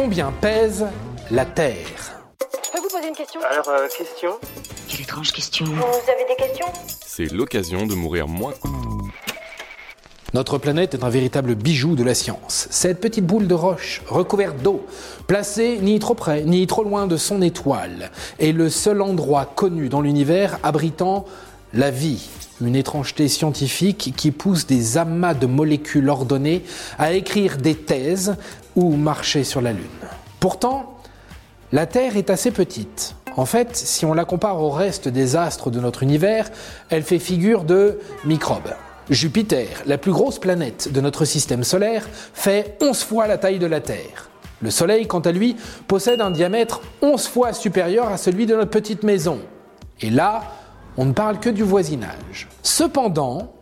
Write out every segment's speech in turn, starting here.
Combien pèse la Terre Je peux vous poser une question Alors, euh, question Quelle étrange question. Vous avez des questions C'est l'occasion de mourir moins. Notre planète est un véritable bijou de la science. Cette petite boule de roche, recouverte d'eau, placée ni trop près ni trop loin de son étoile, est le seul endroit connu dans l'univers abritant la vie. Une étrangeté scientifique qui pousse des amas de molécules ordonnées à écrire des thèses ou marcher sur la Lune. Pourtant, la Terre est assez petite. En fait, si on la compare au reste des astres de notre univers, elle fait figure de microbe. Jupiter, la plus grosse planète de notre système solaire, fait 11 fois la taille de la Terre. Le Soleil, quant à lui, possède un diamètre 11 fois supérieur à celui de notre petite maison. Et là, on ne parle que du voisinage. Cependant,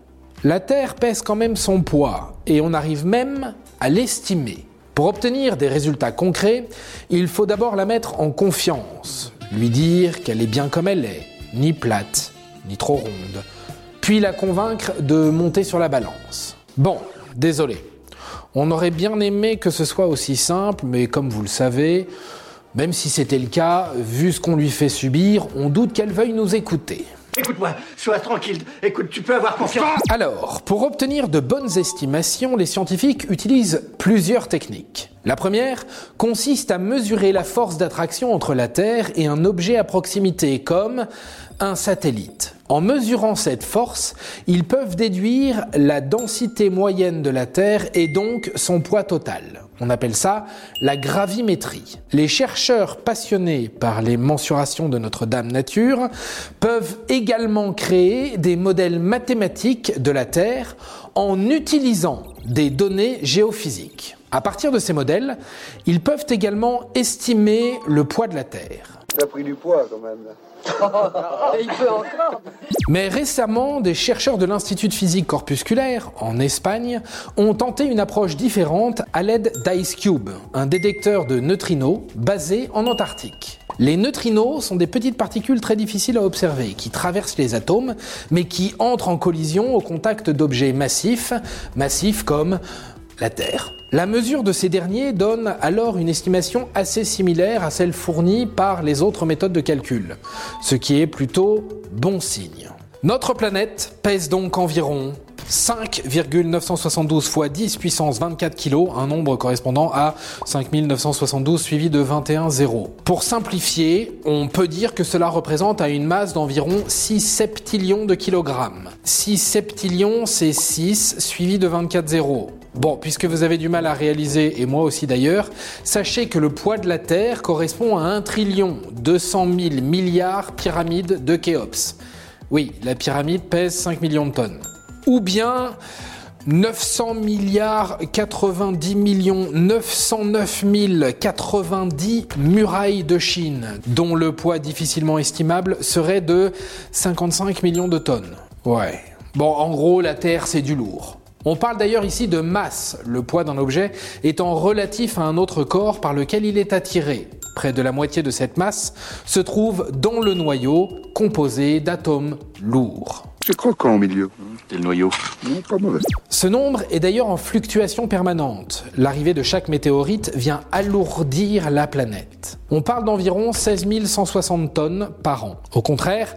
la Terre pèse quand même son poids, et on arrive même à l'estimer. Pour obtenir des résultats concrets, il faut d'abord la mettre en confiance, lui dire qu'elle est bien comme elle est, ni plate, ni trop ronde, puis la convaincre de monter sur la balance. Bon, désolé. On aurait bien aimé que ce soit aussi simple, mais comme vous le savez, même si c'était le cas, vu ce qu'on lui fait subir, on doute qu'elle veuille nous écouter. Écoute-moi, sois tranquille. Écoute, tu peux avoir confiance. Alors, pour obtenir de bonnes estimations, les scientifiques utilisent plusieurs techniques. La première consiste à mesurer la force d'attraction entre la Terre et un objet à proximité, comme un satellite. En mesurant cette force, ils peuvent déduire la densité moyenne de la Terre et donc son poids total. On appelle ça la gravimétrie. Les chercheurs passionnés par les mensurations de notre Dame Nature peuvent également créer des modèles mathématiques de la Terre en utilisant des données géophysiques. À partir de ces modèles, ils peuvent également estimer le poids de la Terre. Il a pris du poids quand même. Mais récemment, des chercheurs de l'Institut de physique corpusculaire, en Espagne, ont tenté une approche différente à l'aide d'IceCube, un détecteur de neutrinos basé en Antarctique. Les neutrinos sont des petites particules très difficiles à observer, qui traversent les atomes, mais qui entrent en collision au contact d'objets massifs, massifs comme la Terre. La mesure de ces derniers donne alors une estimation assez similaire à celle fournie par les autres méthodes de calcul, ce qui est plutôt bon signe. Notre planète pèse donc environ 5,972 fois 10 puissance 24 kg, un nombre correspondant à 5972 suivi de 21 zéros. Pour simplifier, on peut dire que cela représente à une masse d'environ 6 septillions de kilogrammes. 6 septillions, c'est 6 suivi de 24 zéros. Bon, puisque vous avez du mal à réaliser, et moi aussi d'ailleurs, sachez que le poids de la Terre correspond à 1 trillion 200 000 milliards pyramides de Khéops. Oui, la pyramide pèse 5 millions de tonnes. Ou bien 900 milliards 90 millions 909 090 murailles de Chine, dont le poids difficilement estimable serait de 55 millions de tonnes. Ouais. Bon, en gros, la Terre, c'est du lourd. On parle d'ailleurs ici de masse, le poids d'un objet étant relatif à un autre corps par lequel il est attiré. Près de la moitié de cette masse se trouve dans le noyau, composé d'atomes lourds. C'est croquant au milieu. C'est le noyau. Non, pas mauvais. Ce nombre est d'ailleurs en fluctuation permanente. L'arrivée de chaque météorite vient alourdir la planète. On parle d'environ 16 160 tonnes par an. Au contraire,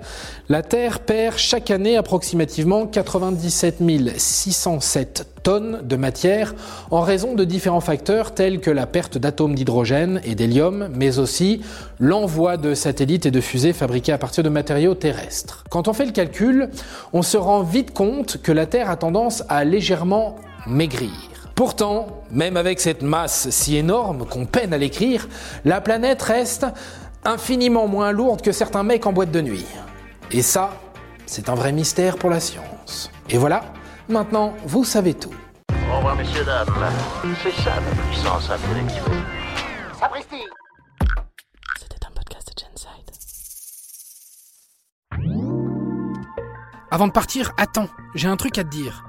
la Terre perd chaque année approximativement 97 607 tonnes de matière en raison de différents facteurs tels que la perte d'atomes d'hydrogène et d'hélium, mais aussi l'envoi de satellites et de fusées fabriqués à partir de matériaux terrestres. Quand on fait le calcul, on se rend vite compte que la Terre a tendance à légèrement maigrir. Pourtant, même avec cette masse si énorme qu'on peine à l'écrire, la planète reste infiniment moins lourde que certains mecs en boîte de nuit. Et ça, c'est un vrai mystère pour la science. Et voilà, maintenant, vous savez tout. Au revoir, messieurs, dames. C'est ça la puissance intellectuelle. Sapristi C'était un podcast de Genside. Avant de partir, attends, j'ai un truc à te dire.